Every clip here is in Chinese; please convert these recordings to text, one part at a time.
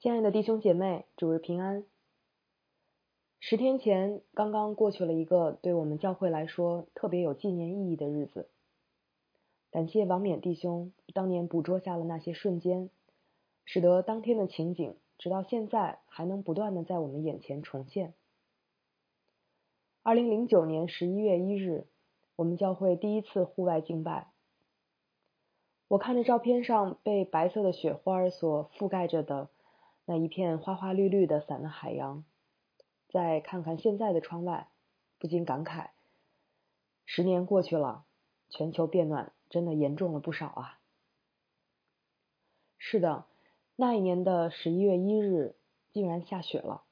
亲爱的弟兄姐妹，主日平安。十天前刚刚过去了一个对我们教会来说特别有纪念意义的日子。感谢王冕弟兄当年捕捉下了那些瞬间，使得当天的情景直到现在还能不断的在我们眼前重现。二零零九年十一月一日，我们教会第一次户外敬拜。我看着照片上被白色的雪花所覆盖着的。那一片花花绿绿的伞的海洋，再看看现在的窗外，不禁感慨：十年过去了，全球变暖真的严重了不少啊！是的，那一年的十一月一日，竟然下雪了。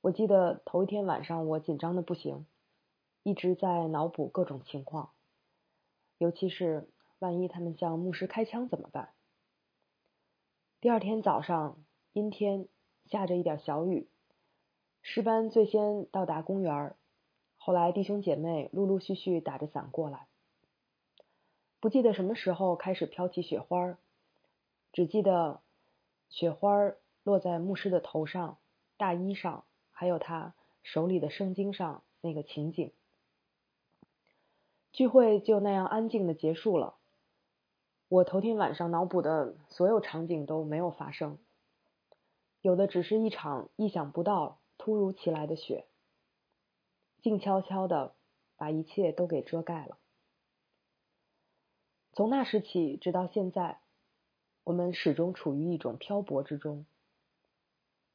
我记得头一天晚上，我紧张的不行，一直在脑补各种情况，尤其是万一他们向牧师开枪怎么办？第二天早上。阴天，下着一点小雨。诗班最先到达公园，后来弟兄姐妹陆陆续续打着伞过来。不记得什么时候开始飘起雪花，只记得雪花落在牧师的头上、大衣上，还有他手里的圣经上那个情景。聚会就那样安静的结束了。我头天晚上脑补的所有场景都没有发生。有的只是一场意想不到、突如其来的雪，静悄悄的把一切都给遮盖了。从那时起，直到现在，我们始终处于一种漂泊之中。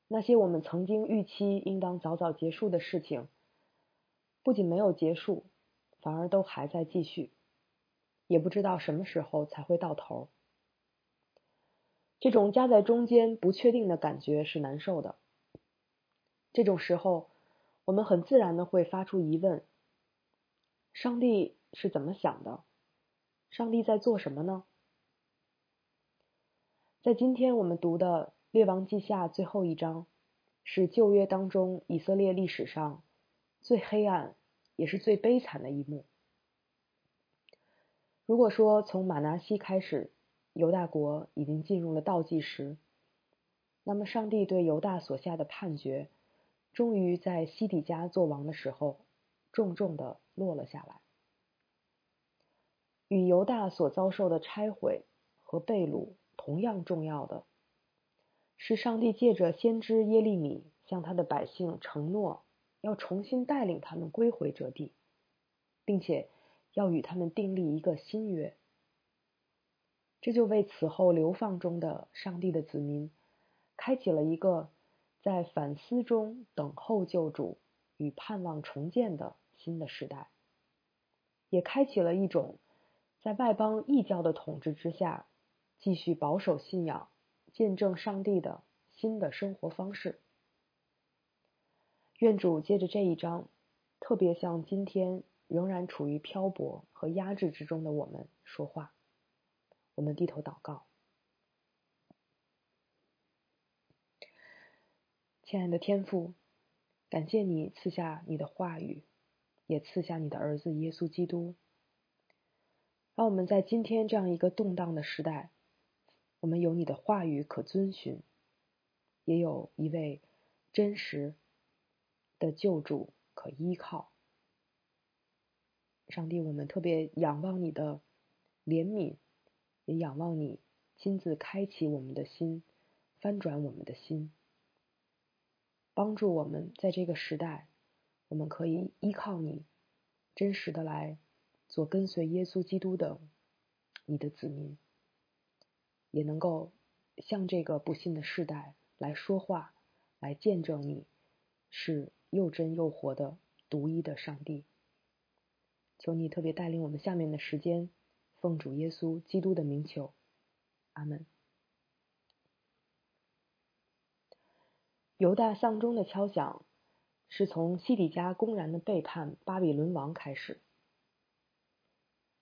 那些我们曾经预期应当早早结束的事情，不仅没有结束，反而都还在继续，也不知道什么时候才会到头。这种夹在中间不确定的感觉是难受的。这种时候，我们很自然的会发出疑问：上帝是怎么想的？上帝在做什么呢？在今天我们读的《列王记下》最后一章，是旧约当中以色列历史上最黑暗也是最悲惨的一幕。如果说从马拿西开始，犹大国已经进入了倒计时，那么上帝对犹大所下的判决，终于在西底家做王的时候，重重的落了下来。与犹大所遭受的拆毁和被掳同样重要的，是上帝借着先知耶利米向他的百姓承诺，要重新带领他们归回这地，并且要与他们订立一个新约。这就为此后流放中的上帝的子民，开启了一个在反思中等候救主与盼望重建的新的时代，也开启了一种在外邦异教的统治之下继续保守信仰、见证上帝的新的生活方式。愿主借着这一章，特别向今天仍然处于漂泊和压制之中的我们说话。我们低头祷告，亲爱的天父，感谢你赐下你的话语，也赐下你的儿子耶稣基督，让我们在今天这样一个动荡的时代，我们有你的话语可遵循，也有一位真实的救主可依靠。上帝，我们特别仰望你的怜悯。也仰望你亲自开启我们的心，翻转我们的心，帮助我们在这个时代，我们可以依靠你，真实的来做跟随耶稣基督的你的子民，也能够向这个不幸的世代来说话，来见证你是又真又活的独一的上帝。求你特别带领我们下面的时间。奉主耶稣基督的名求，阿门。犹大丧钟的敲响，是从西底家公然的背叛巴比伦王开始。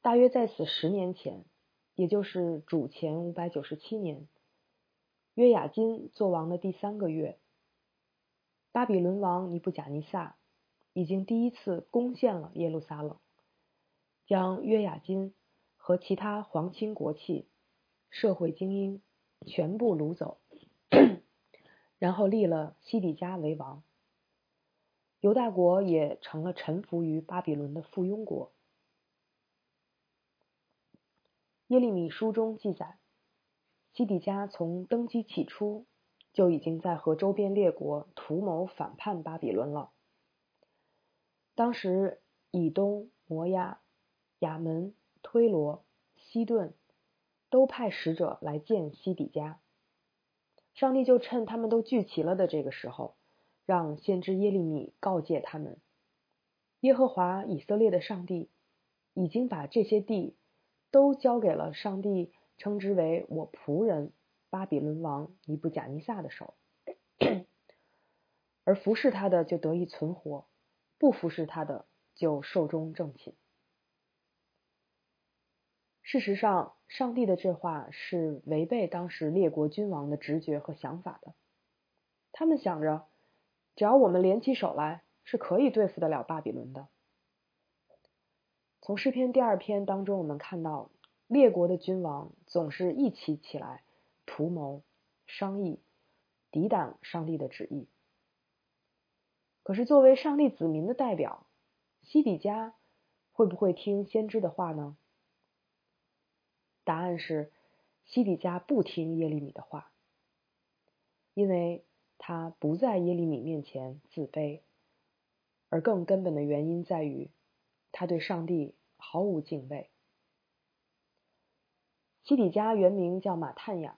大约在此十年前，也就是主前五百九十七年，约雅金做王的第三个月，巴比伦王尼布甲尼撒已经第一次攻陷了耶路撒冷，将约雅金。和其他皇亲国戚、社会精英全部掳走，然后立了西底家为王。犹大国也成了臣服于巴比伦的附庸国。耶利米书中记载，西底家从登基起初就已经在和周边列国图谋反叛巴比伦了。当时以东、摩亚、亚门、推罗、西顿都派使者来见西底家，上帝就趁他们都聚齐了的这个时候。让先知耶利米告诫他们：耶和华以色列的上帝已经把这些地都交给了上帝称之为我仆人巴比伦王尼布贾尼撒的手，而服侍他的就得以存活，不服侍他的就寿终正寝。事实上，上帝的这话是违背当时列国君王的直觉和想法的，他们想着。只要我们联起手来，是可以对付得了巴比伦的。从诗篇第二篇当中，我们看到列国的君王总是一起起来图谋、商议、抵挡上帝的旨意。可是，作为上帝子民的代表，西底家会不会听先知的话呢？答案是，西底家不听耶利米的话，因为。他不在耶利米面前自卑，而更根本的原因在于，他对上帝毫无敬畏。西底家原名叫马探雅，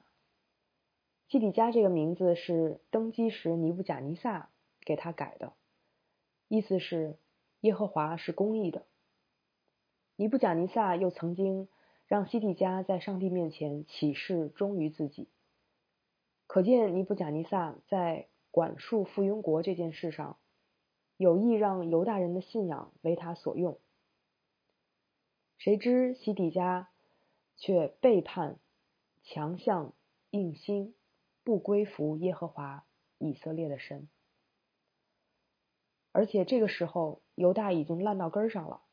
西底家这个名字是登基时尼布贾尼撒给他改的，意思是耶和华是公义的。尼布贾尼撒又曾经让西底家在上帝面前起誓忠于自己。可见尼布贾尼撒在管束附庸国这件事上，有意让犹大人的信仰为他所用。谁知西底家却背叛、强项、硬心，不归服耶和华以色列的神。而且这个时候，犹大已经烂到根上了，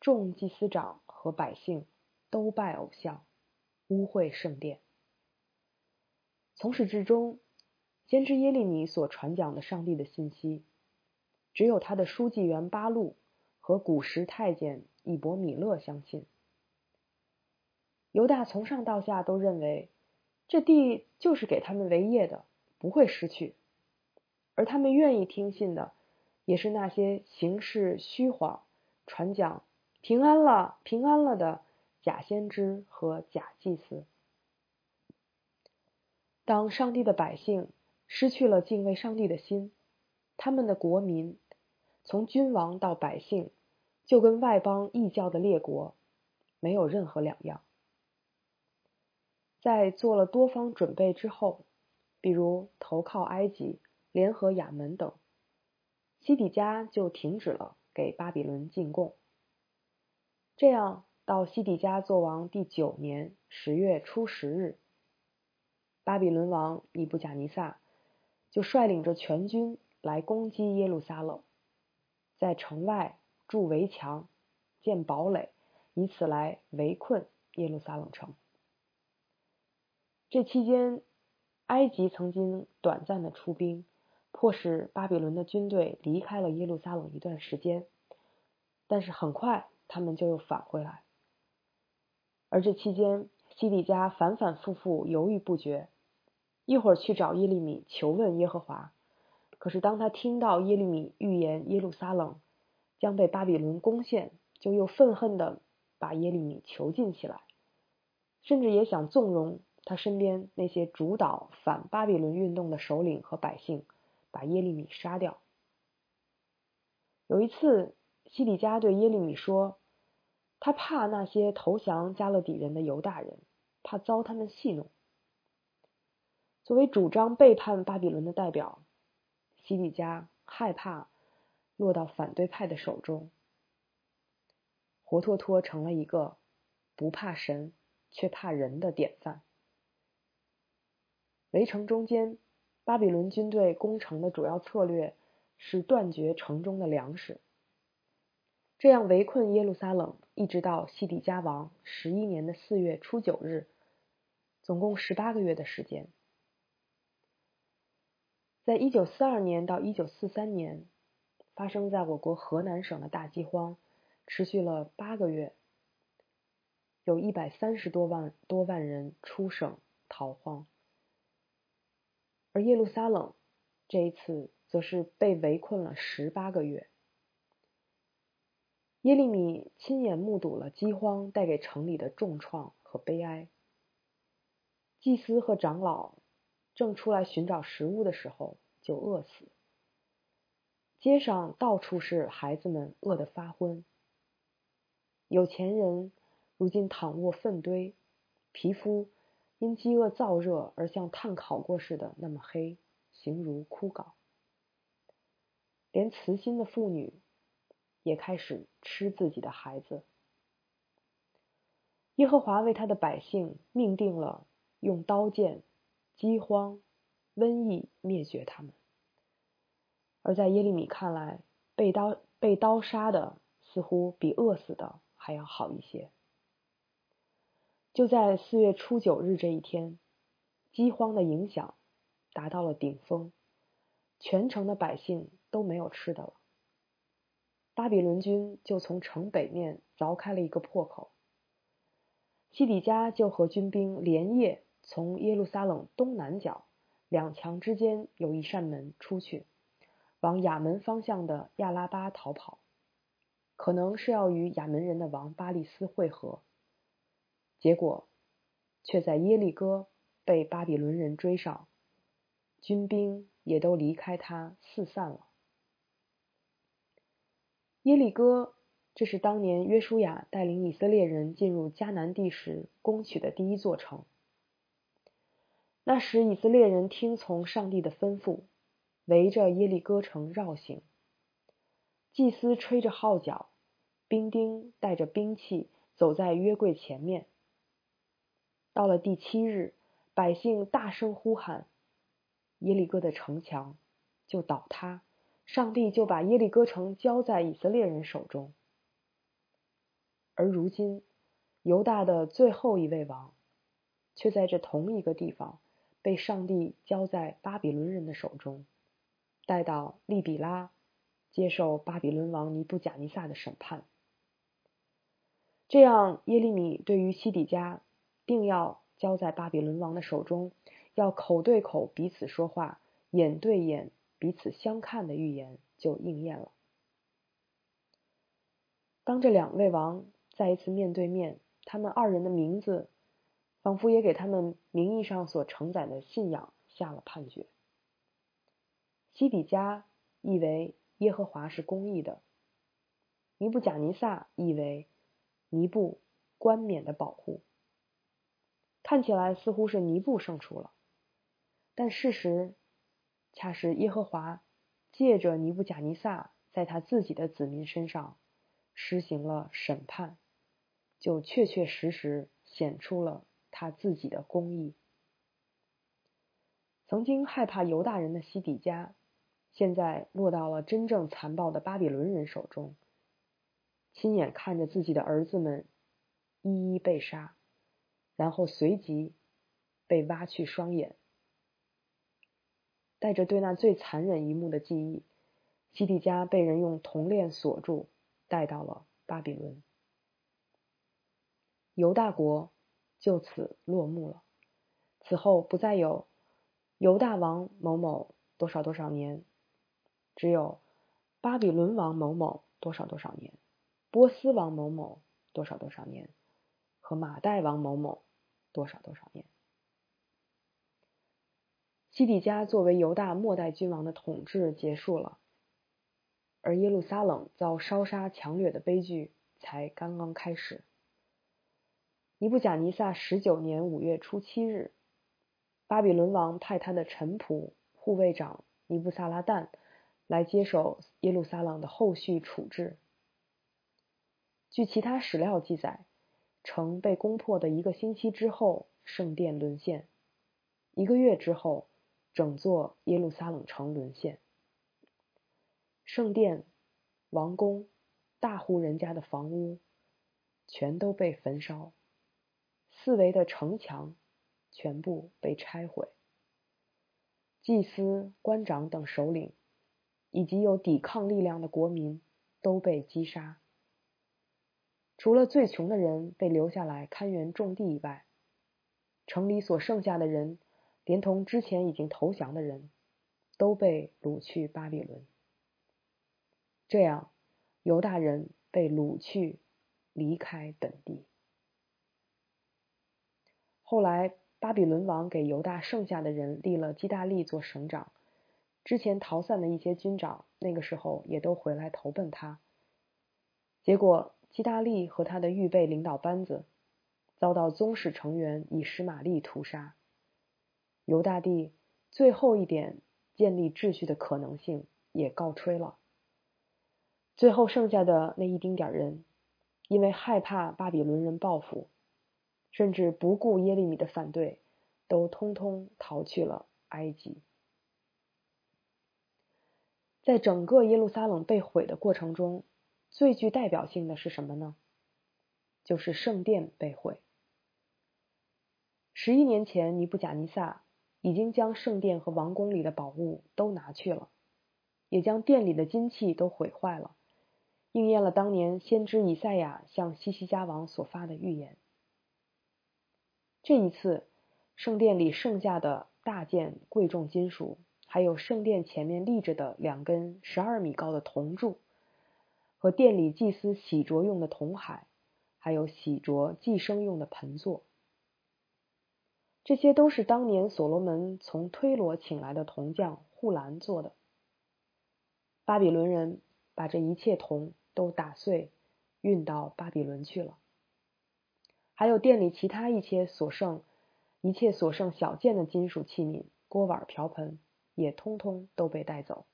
众祭司长和百姓都拜偶像，污秽圣殿。从始至终，先知耶利米所传讲的上帝的信息，只有他的书记员巴路和古时太监以伯米勒相信。犹大从上到下都认为，这地就是给他们为业的，不会失去。而他们愿意听信的，也是那些行事虚谎、传讲平安了、平安了的假先知和假祭司。当上帝的百姓失去了敬畏上帝的心，他们的国民从君王到百姓，就跟外邦异教的列国没有任何两样。在做了多方准备之后，比如投靠埃及、联合亚门等，西底家就停止了给巴比伦进贡。这样，到西底家做王第九年十月初十日。巴比伦王尼布贾尼撒就率领着全军来攻击耶路撒冷，在城外筑围墙、建堡垒，以此来围困耶路撒冷城。这期间，埃及曾经短暂的出兵，迫使巴比伦的军队离开了耶路撒冷一段时间，但是很快他们就又返回来。而这期间，西底家反反复复犹豫不决。一会儿去找耶利米求问耶和华，可是当他听到耶利米预言耶路撒冷将被巴比伦攻陷，就又愤恨的把耶利米囚禁起来，甚至也想纵容他身边那些主导反巴比伦运动的首领和百姓，把耶利米杀掉。有一次，西底家对耶利米说，他怕那些投降加勒底人的犹大人，怕遭他们戏弄。作为主张背叛巴比伦的代表，西底家害怕落到反对派的手中，活脱脱成了一个不怕神却怕人的典范。围城中间，巴比伦军队攻城的主要策略是断绝城中的粮食，这样围困耶路撒冷，一直到西底家王十一年的四月初九日，总共十八个月的时间。在一九四二年到一九四三年，发生在我国河南省的大饥荒持续了八个月，有一百三十多万多万人出省逃荒，而耶路撒冷这一次则是被围困了十八个月。耶利米亲眼目睹了饥荒带给城里的重创和悲哀。祭司和长老正出来寻找食物的时候，就饿死。街上到处是孩子们饿得发昏。有钱人如今躺卧粪堆，皮肤因饥饿燥热而像炭烤过似的那么黑，形如枯槁。连慈心的妇女也开始吃自己的孩子。耶和华为他的百姓命定了。用刀剑、饥荒、瘟疫灭绝他们，而在耶利米看来，被刀被刀杀的似乎比饿死的还要好一些。就在四月初九日这一天，饥荒的影响达到了顶峰，全城的百姓都没有吃的了。巴比伦军就从城北面凿开了一个破口，西底家就和军兵连夜。从耶路撒冷东南角两墙之间有一扇门出去，往亚门方向的亚拉巴逃跑，可能是要与亚门人的王巴利斯会合。结果却在耶利哥被巴比伦人追上，军兵也都离开他四散了。耶利哥，这是当年约书亚带领以色列人进入迦南地时攻取的第一座城。那时，以色列人听从上帝的吩咐，围着耶利哥城绕行。祭司吹着号角，兵丁带着兵器走在约柜前面。到了第七日，百姓大声呼喊，耶利哥的城墙就倒塌，上帝就把耶利哥城交在以色列人手中。而如今，犹大的最后一位王，却在这同一个地方。被上帝交在巴比伦人的手中，带到利比拉，接受巴比伦王尼布贾尼撒的审判。这样，耶利米对于西底家定要交在巴比伦王的手中，要口对口彼此说话，眼对眼彼此相看的预言就应验了。当这两位王再一次面对面，他们二人的名字。仿佛也给他们名义上所承载的信仰下了判决。西底家意为耶和华是公义的，尼布贾尼撒意为尼布冠冕的保护。看起来似乎是尼布胜出了，但事实恰是耶和华借着尼布贾尼撒在他自己的子民身上施行了审判，就确确实实显出了。他自己的公义，曾经害怕犹大人的西底家，现在落到了真正残暴的巴比伦人手中，亲眼看着自己的儿子们一一被杀，然后随即被挖去双眼，带着对那最残忍一幕的记忆，西底家被人用铜链锁住，带到了巴比伦，犹大国。就此落幕了。此后不再有犹大王某某多少多少年，只有巴比伦王某某多少多少年，波斯王某某多少多少年，和马代王某某多少多少年。西底家作为犹大末代君王的统治结束了，而耶路撒冷遭烧杀抢掠的悲剧才刚刚开始。尼布贾尼撒十九年五月初七日，巴比伦王派他的臣仆、护卫长尼布萨拉旦来接手耶路撒冷的后续处置。据其他史料记载，城被攻破的一个星期之后，圣殿沦陷；一个月之后，整座耶路撒冷城沦陷。圣殿、王宫、大户人家的房屋，全都被焚烧。四围的城墙全部被拆毁，祭司、官长等首领，以及有抵抗力量的国民都被击杀。除了最穷的人被留下来看园种地以外，城里所剩下的人，连同之前已经投降的人，都被掳去巴比伦。这样，犹大人被掳去，离开本地。后来，巴比伦王给犹大剩下的人立了基大利做省长，之前逃散的一些军长，那个时候也都回来投奔他。结果，基大利和他的预备领导班子。遭到宗室成员以实玛利屠杀，犹大帝最后一点建立秩序的可能性也告吹了。最后剩下的那一丁点人，因为害怕巴比伦人报复，甚至不顾耶利米的反对，都通通逃去了埃及。在整个耶路撒冷被毁的过程中，最具代表性的是什么呢？就是圣殿被毁。十一年前，尼布贾尼撒已经将圣殿和王宫里的宝物都拿去了，也将殿里的金器都毁坏了，应验了当年先知以赛亚向西西家王所发的预言。这一次，圣殿里剩下的大件贵重金属，还有圣殿前面立着的两根十二米高的铜柱，和殿里祭司洗濯用的铜海，还有洗濯祭牲用的盆座。这些都是当年所罗门从推罗请来的铜匠护兰做的。巴比伦人把这一切铜都打碎，运到巴比伦去了。还有店里其他一切所剩、一切所剩小件的金属器皿、锅碗瓢盆，也通通都被带走，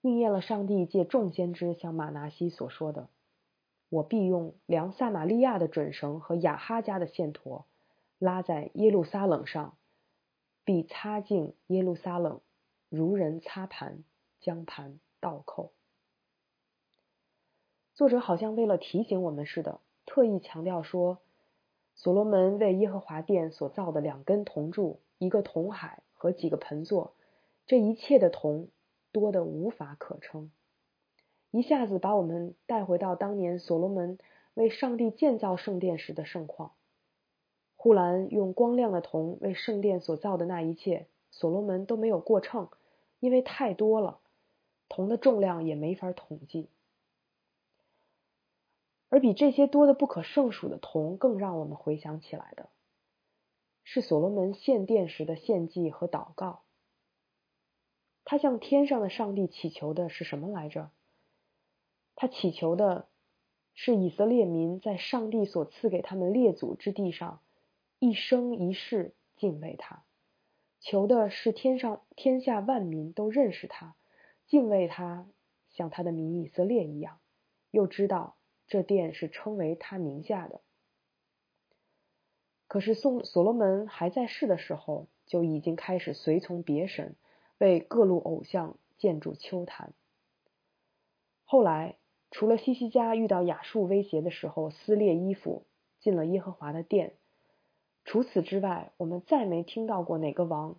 应验了上帝借众先知向马拿西所说的：“我必用量撒玛利亚的准绳和亚哈家的线砣。”拉在耶路撒冷上，必擦净耶路撒冷，如人擦盘，将盘倒扣。作者好像为了提醒我们似的，特意强调说，所罗门为耶和华殿所造的两根铜柱、一个铜海和几个盆座，这一切的铜多得无法可称，一下子把我们带回到当年所罗门为上帝建造圣殿时的盛况。呼兰用光亮的铜为圣殿所造的那一切，所罗门都没有过秤，因为太多了，铜的重量也没法统计。而比这些多的不可胜数的铜更让我们回想起来的，是所罗门献殿时的献祭和祷告。他向天上的上帝祈求的是什么来着？他祈求的是以色列民在上帝所赐给他们列祖之地上。一生一世敬畏他，求的是天上天下万民都认识他，敬畏他，像他的名以色列一样，又知道这殿是称为他名下的。可是宋所罗门还在世的时候，就已经开始随从别神，为各路偶像建筑丘坛。后来，除了西西家遇到亚述威胁的时候撕裂衣服进了耶和华的殿。除此之外，我们再没听到过哪个王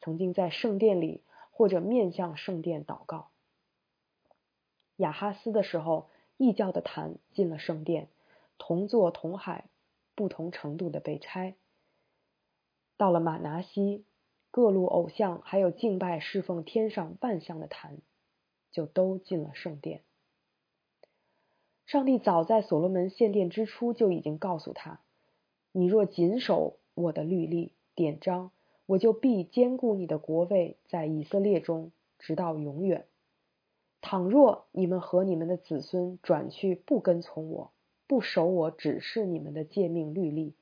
曾经在圣殿里或者面向圣殿祷告。亚哈斯的时候，异教的坛进了圣殿，同座同海，不同程度的被拆。到了马拿西，各路偶像还有敬拜侍奉天上万象的坛，就都进了圣殿。上帝早在所罗门献殿之初就已经告诉他。你若谨守我的律例典章，我就必坚固你的国位在以色列中，直到永远。倘若你们和你们的子孙转去不跟从我，不守我指示你们的诫命律例，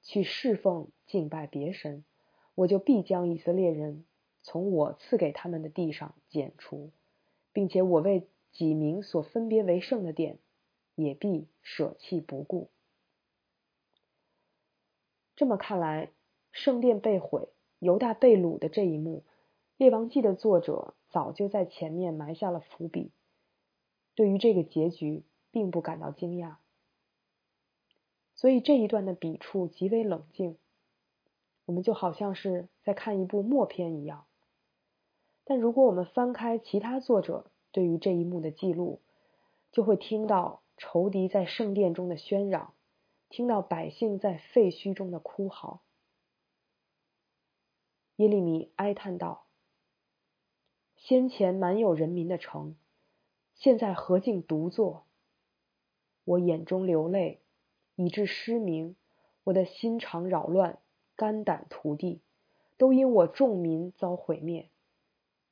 去侍奉敬拜别神，我就必将以色列人从我赐给他们的地上剪除，并且我为己名所分别为圣的殿，也必舍弃不顾。这么看来，圣殿被毁、犹大被掳的这一幕，《列王记》的作者早就在前面埋下了伏笔，对于这个结局并不感到惊讶，所以这一段的笔触极为冷静，我们就好像是在看一部默片一样，但如果我们翻开其他作者对于这一幕的记录，就会听到仇敌在圣殿中的喧嚷，听到百姓在废墟中的哭嚎。耶利米哀叹道：“先前满有人民的城，现在何竟独坐？我眼中流泪，以致失明；我的心肠扰乱，肝胆涂地，都因我众民遭毁灭。”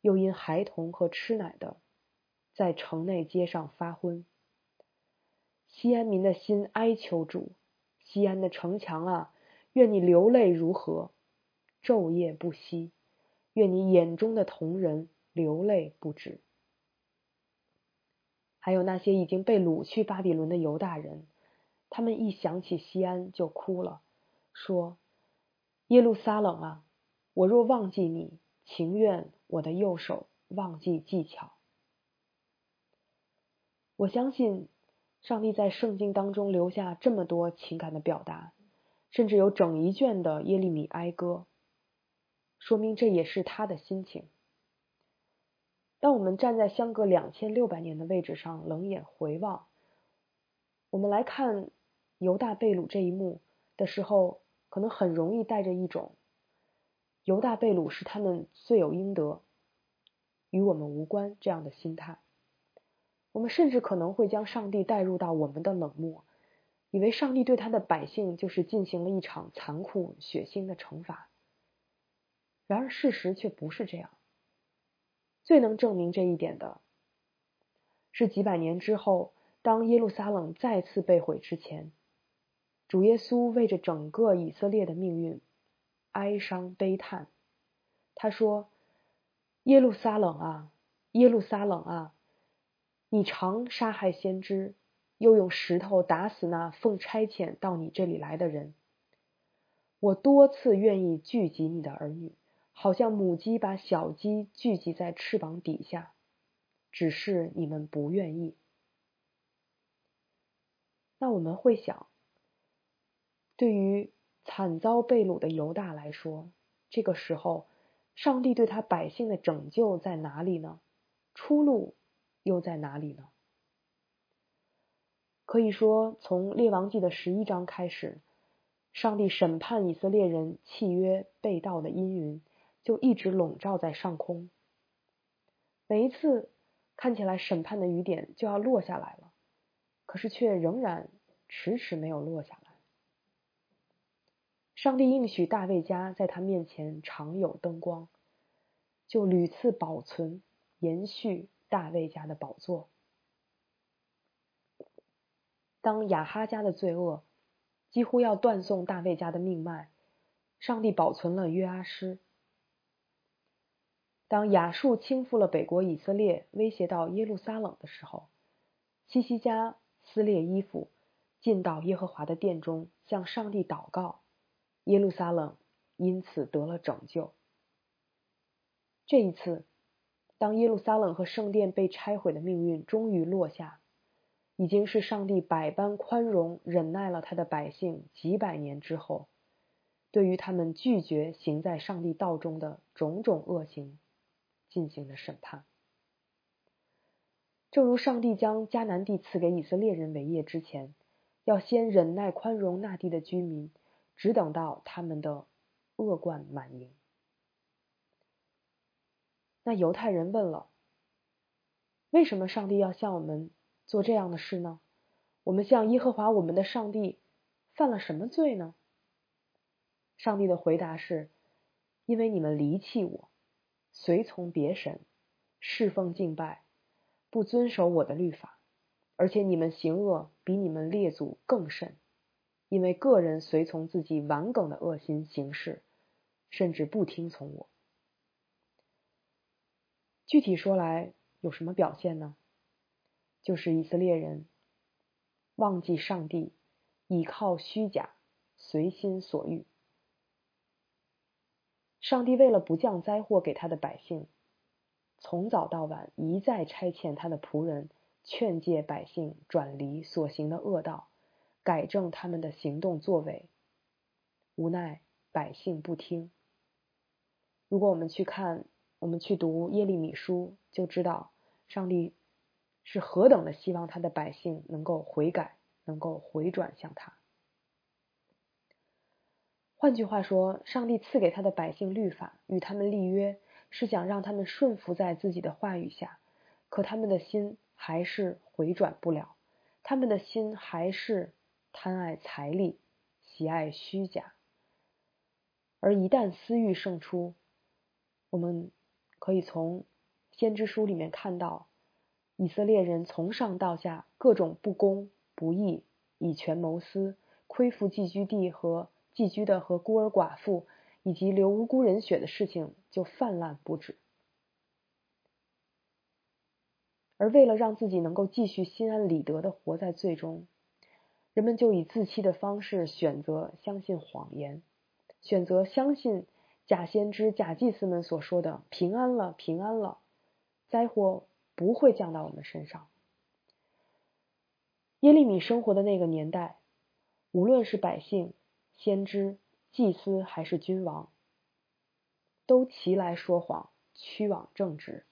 又因孩童和吃奶的，在城内街上发昏。西安民的心哀求主，西安的城墙啊，愿你流泪如何，昼夜不息；愿你眼中的同人流泪不止。还有那些已经被掳去巴比伦的犹大人，他们一想起西安就哭了，说：“耶路撒冷啊，我若忘记你。”情愿我的右手忘记技巧。我相信上帝在圣经当中留下这么多情感的表达，甚至有整一卷的耶利米哀歌，说明这也是他的心情。当我们站在相隔两千六百年的位置上冷眼回望，我们来看犹大被掳这一幕的时候，可能很容易带着一种。犹大被掳是他们罪有应得，与我们无关这样的心态。我们甚至可能会将上帝带入到我们的冷漠，以为上帝对他的百姓就是进行了一场残酷血腥的惩罚。然而事实却不是这样。最能证明这一点的，是几百年之后，当耶路撒冷再次被毁之前，主耶稣为着整个以色列的命运。哀伤悲叹，他说：“耶路撒冷啊，耶路撒冷啊，你常杀害先知，又用石头打死那奉差遣到你这里来的人。我多次愿意聚集你的儿女，好像母鸡把小鸡聚集在翅膀底下，只是你们不愿意。那我们会想，对于。”惨遭被掳的犹大来说，这个时候，上帝对他百姓的拯救在哪里呢？出路又在哪里呢？可以说，从列王记的十一章开始，上帝审判以色列人契约被盗的阴云就一直笼罩在上空。每一次看起来审判的雨点就要落下来了，可是却仍然迟迟没有落下来。上帝应许大卫家在他面前常有灯光，就屡次保存、延续大卫家的宝座。当亚哈家的罪恶几乎要断送大卫家的命脉，上帝保存了约阿施。当亚述倾覆了北国以色列，威胁到耶路撒冷的时候，西西家撕裂衣服，进到耶和华的殿中，向上帝祷告。耶路撒冷因此得了拯救。这一次，当耶路撒冷和圣殿被拆毁的命运终于落下，已经是上帝百般宽容忍耐了他的百姓几百年之后，对于他们拒绝行在上帝道中的种种恶行进行的审判。正如上帝将迦南地赐给以色列人为业之前，要先忍耐宽容那地的居民。只等到他们的恶贯满盈。那犹太人问了：“为什么上帝要向我们做这样的事呢？我们向耶和华我们的上帝犯了什么罪呢？”上帝的回答是：“因为你们离弃我，随从别神，侍奉敬拜，不遵守我的律法，而且你们行恶比你们列祖更甚。”因为个人随从自己顽梗的恶心行事，甚至不听从我。具体说来，有什么表现呢？就是以色列人忘记上帝，倚靠虚假，随心所欲。上帝为了不降灾祸给他的百姓，从早到晚一再差遣他的仆人劝诫百姓转离所行的恶道。改正他们的行动作为，无奈百姓不听。如果我们去看我们去读耶利米书，就知道上帝是何等的希望他的百姓能够悔改，能够回转向他。换句话说，上帝赐给他的百姓律法，与他们立约，是想让他们顺服在自己的话语下。可他们的心还是回转不了，他们的心还是贪爱财力，喜爱虚假。而一旦私欲胜出，我们可以从先知书里面看到，以色列人从上到下各种不公不义、以权谋私、亏负寄居地和。寄居的和孤儿寡妇，以及流无辜人血的事情就泛滥不止。而为了让自己能够继续心安理得的活在最终，人们就以自欺的方式选择相信谎言，选择相信假先知、假祭司们所说的“平安了，平安了”，灾祸不会降到我们身上。耶利米生活的那个年代，无论是百姓。先知、祭司还是君王，都齐来说谎，屈枉正直，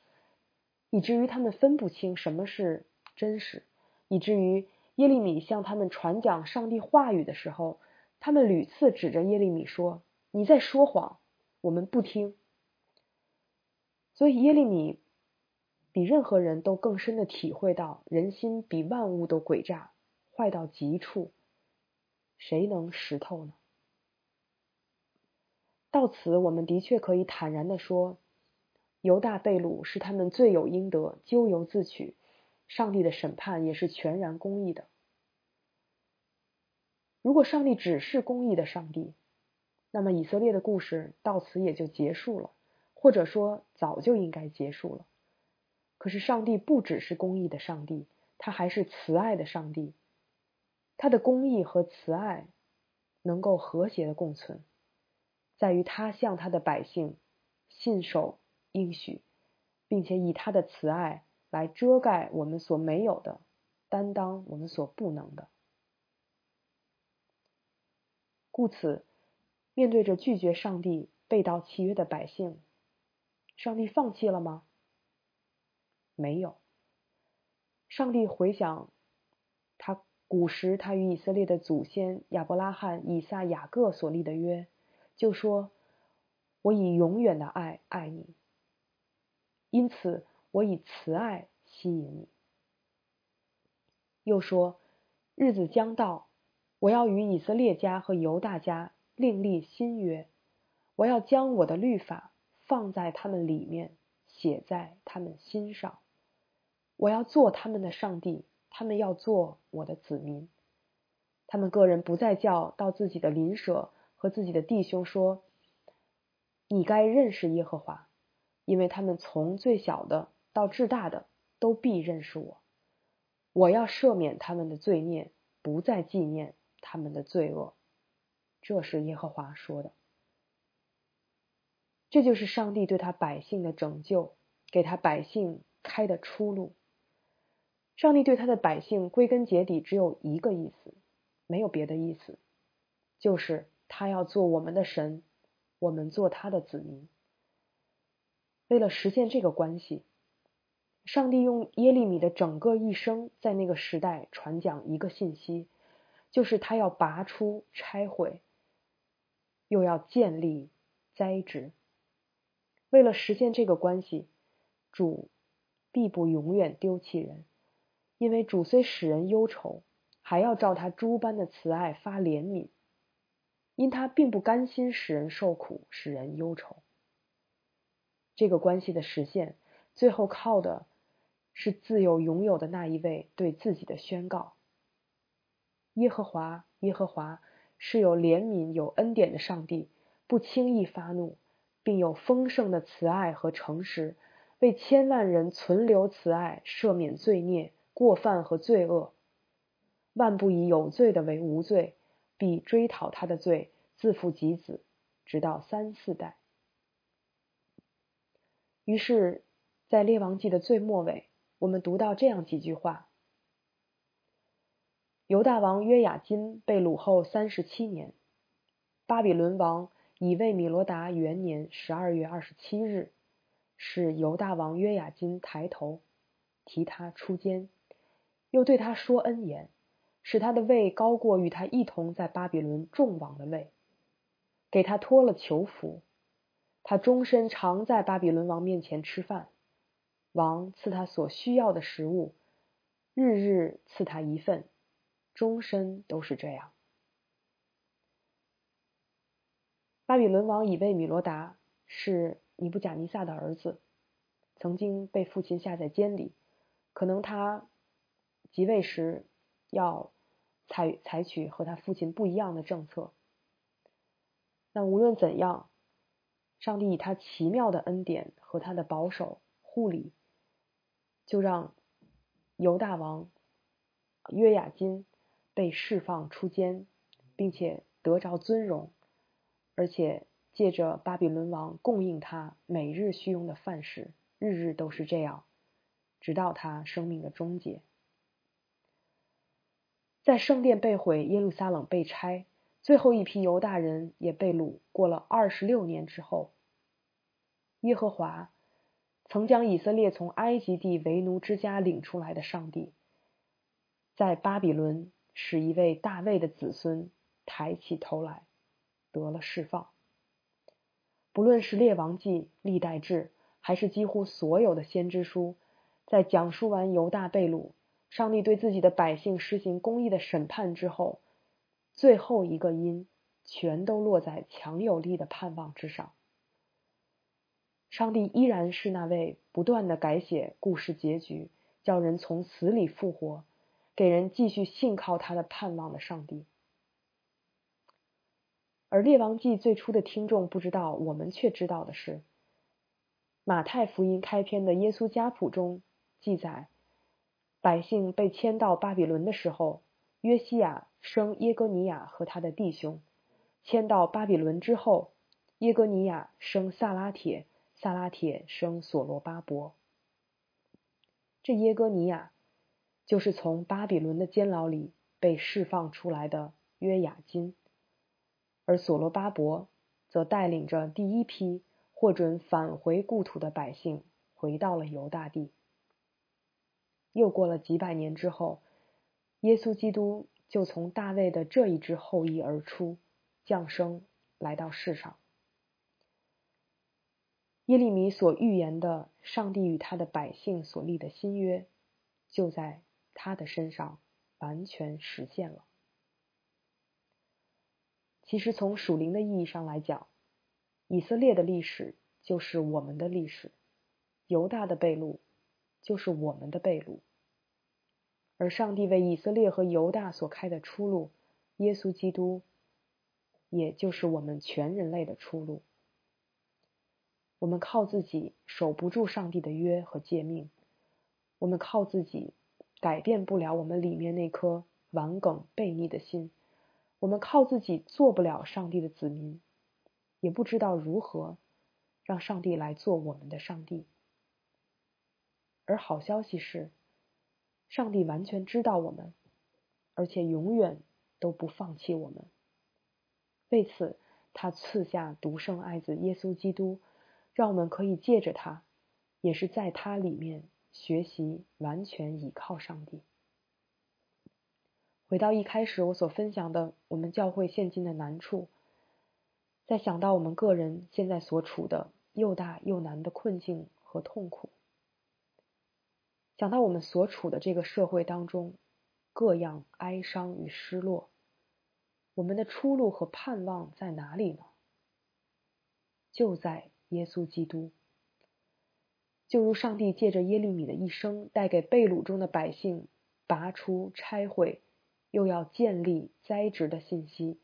以至于他们分不清什么是真实。以至于耶利米向他们传讲上帝话语的时候，他们屡次指着耶利米说：“你在说谎，我们不听。”所以耶利米比任何人都更深的体会到，人心比万物都诡诈，坏到极处。谁能识透呢？到此，我们的确可以坦然的说，犹大被掳是他们罪有应得，咎由自取。上帝的审判也是全然公义的。如果上帝只是公义的上帝，那么以色列的故事到此也就结束了，或者说早就应该结束了。可是上帝不只是公义的上帝，他还是慈爱的上帝。他的公义和慈爱能够和谐的共存，在于他向他的百姓信守应许，并且以他的慈爱来遮盖我们所没有的，担当我们所不能的。故此，面对着拒绝上帝、背道契约的百姓，上帝放弃了吗？没有。上帝回想他。古时，他与以色列的祖先亚伯拉罕、以撒、雅各所立的约，就说：“我以永远的爱爱你，因此我以慈爱吸引你。”又说：“日子将到，我要与以色列家和犹大家另立新约，我要将我的律法放在他们里面，写在他们心上，我要做他们的上帝。”他们要做我的子民，他们个人不再叫到自己的邻舍和自己的弟兄说：“你该认识耶和华，因为他们从最小的到至大的都必认识我。我要赦免他们的罪孽，不再纪念他们的罪恶。”这是耶和华说的。这就是上帝对他百姓的拯救，给他百姓开的出路。上帝对他的百姓归根结底只有一个意思，没有别的意思，就是他要做我们的神，我们做他的子民。为了实现这个关系，上帝用耶利米的整个一生在那个时代传讲一个信息，就是他要拔出、拆毁，又要建立、栽植。为了实现这个关系，主必不永远丢弃人。因为主虽使人忧愁，还要照他诸般的慈爱发怜悯，因他并不甘心使人受苦，使人忧愁。这个关系的实现，最后靠的是自有拥有的那一位对自己的宣告：耶和华，耶和华是有怜悯、有恩典的上帝，不轻易发怒，并有丰盛的慈爱和诚实，为千万人存留慈爱，赦免罪孽。过犯和罪恶，万不以有罪的为无罪，必追讨他的罪，自负及子，直到三四代。于是，在列王记的最末尾，我们读到这样几句话：犹大王约雅金被掳后三十七年，巴比伦王以为米罗达元年十二月二十七日，使犹大王约雅金抬头，提他出监，又对他说恩言，使他的位高过与他一同在巴比伦众王的位，给他脱了囚服，他终身常在巴比伦王面前吃饭，王赐他所需要的食物，日日赐他一份，终身都是这样。巴比伦王以为米罗达是。尼布贾尼撒的儿子曾经被父亲下在监里，可能他即位时要采采取和他父亲不一样的政策。那无论怎样，上帝以他奇妙的恩典和他的保守护理，就让犹大王约雅金被释放出监，并且得着尊荣，而且。借着巴比伦王供应他每日需用的饭食，日日都是这样，直到他生命的终结。在圣殿被毁、耶路撒冷被拆、最后一批犹大人也被掳，过了二十六年之后，耶和华曾将以色列从埃及地为奴之家领出来的上帝，在巴比伦使一位大卫的子孙抬起头来，得了释放。不论是《列王记》《历代志》，还是几乎所有的先知书，在讲述完犹大被掳、上帝对自己的百姓施行公义的审判之后，最后一个音全都落在强有力的盼望之上。上帝依然是那位不断的改写故事结局，叫人从死里复活，给人继续信靠他的盼望的上帝。而《列王记》最初的听众不知道，我们却知道的是，《马太福音》开篇的耶稣家谱中记载，百姓被迁到巴比伦的时候，约西亚生耶哥尼亚和他的弟兄；迁到巴比伦之后，耶哥尼亚生萨拉铁，萨拉铁生所罗巴伯。这耶哥尼亚就是从巴比伦的监牢里被释放出来的约雅金。而所罗巴伯则带领着第一批获准返回故土的百姓回到了犹大地。又过了几百年之后，耶稣基督就从大卫的这一支后裔而出，降生来到世上。耶利米所预言的上帝与他的百姓所立的新约，就在他的身上完全实现了。其实，从属灵的意义上来讲，以色列的历史就是我们的历史，犹大的被掳就是我们的被掳，而上帝为以色列和犹大所开的出路，耶稣基督，也就是我们全人类的出路。我们靠自己守不住上帝的约和诫命，我们靠自己改变不了我们里面那颗顽梗悖逆的心。我们靠自己做不了上帝的子民，也不知道如何让上帝来做我们的上帝。而好消息是，上帝完全知道我们，而且永远都不放弃我们。为此，他赐下独生爱子耶稣基督，让我们可以借着他，也是在他里面学习完全倚靠上帝。回到一开始我所分享的，我们教会现今的难处，再想到我们个人现在所处的又大又难的困境和痛苦，想到我们所处的这个社会当中各样哀伤与失落，我们的出路和盼望在哪里呢？就在耶稣基督，就如上帝借着耶利米的一生，带给被掳中的百姓拔出拆毁。又要建立栽植的信息，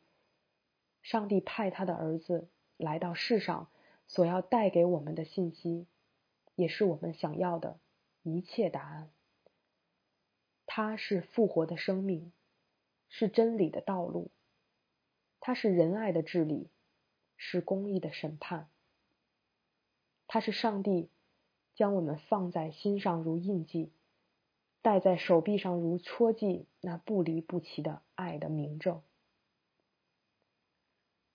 上帝派他的儿子来到世上，所要带给我们的信息，也是我们想要的一切答案。他是复活的生命，是真理的道路，他是仁爱的治理，是公义的审判。他是上帝将我们放在心上如印记。戴在手臂上如戳记，那不离不弃的爱的明证。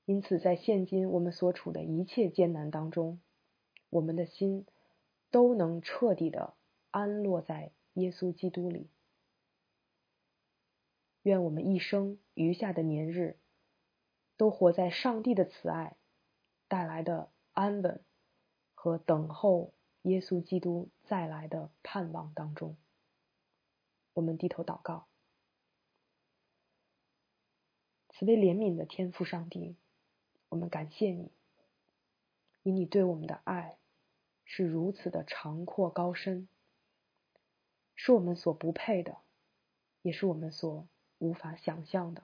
因此，在现今我们所处的一切艰难当中，我们的心都能彻底的安落在耶稣基督里。愿我们一生余下的年日，都活在上帝的慈爱带来的安稳和等候耶稣基督再来的盼望当中。我们低头祷告，慈悲怜悯的天父上帝，我们感谢你，以你对我们的爱。是如此的长阔高深，是我们所不配的，也是我们所无法想象的。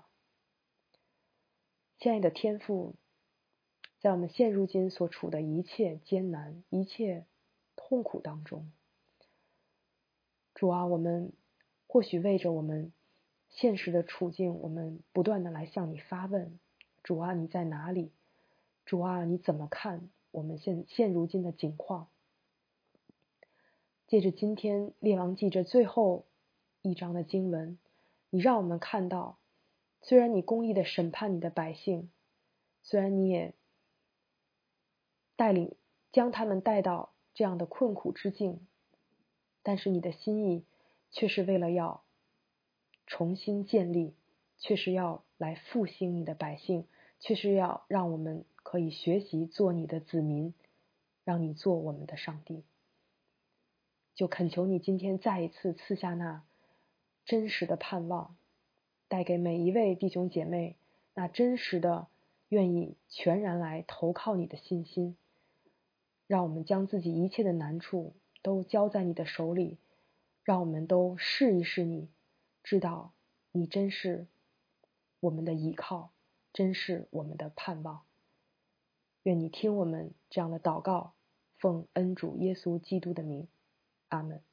亲爱的天父，在我们现如今所处的一切艰难、一切痛苦当中，主啊，我们或许为着我们现实的处境，我们不断的来向你发问：主啊，你在哪里？主啊，你怎么看？我们现现如今的境况，借着今天列王记这最后一章的经文，你让我们看到，虽然你公义的审判你的百姓，虽然你也带领将他们带到这样的困苦之境，但是你的心意却是为了要重新建立，却是要来复兴你的百姓，却是要让我们。可以学习做你的子民，让你做我们的上帝。就恳求你今天再一次赐下那真实的盼望，带给每一位弟兄姐妹那真实的愿意全然来投靠你的信心。让我们将自己一切的难处都交在你的手里，让我们都试一试你，知道你真是我们的依靠，真是我们的盼望。愿你听我们这样的祷告，奉恩主耶稣基督的名，阿门。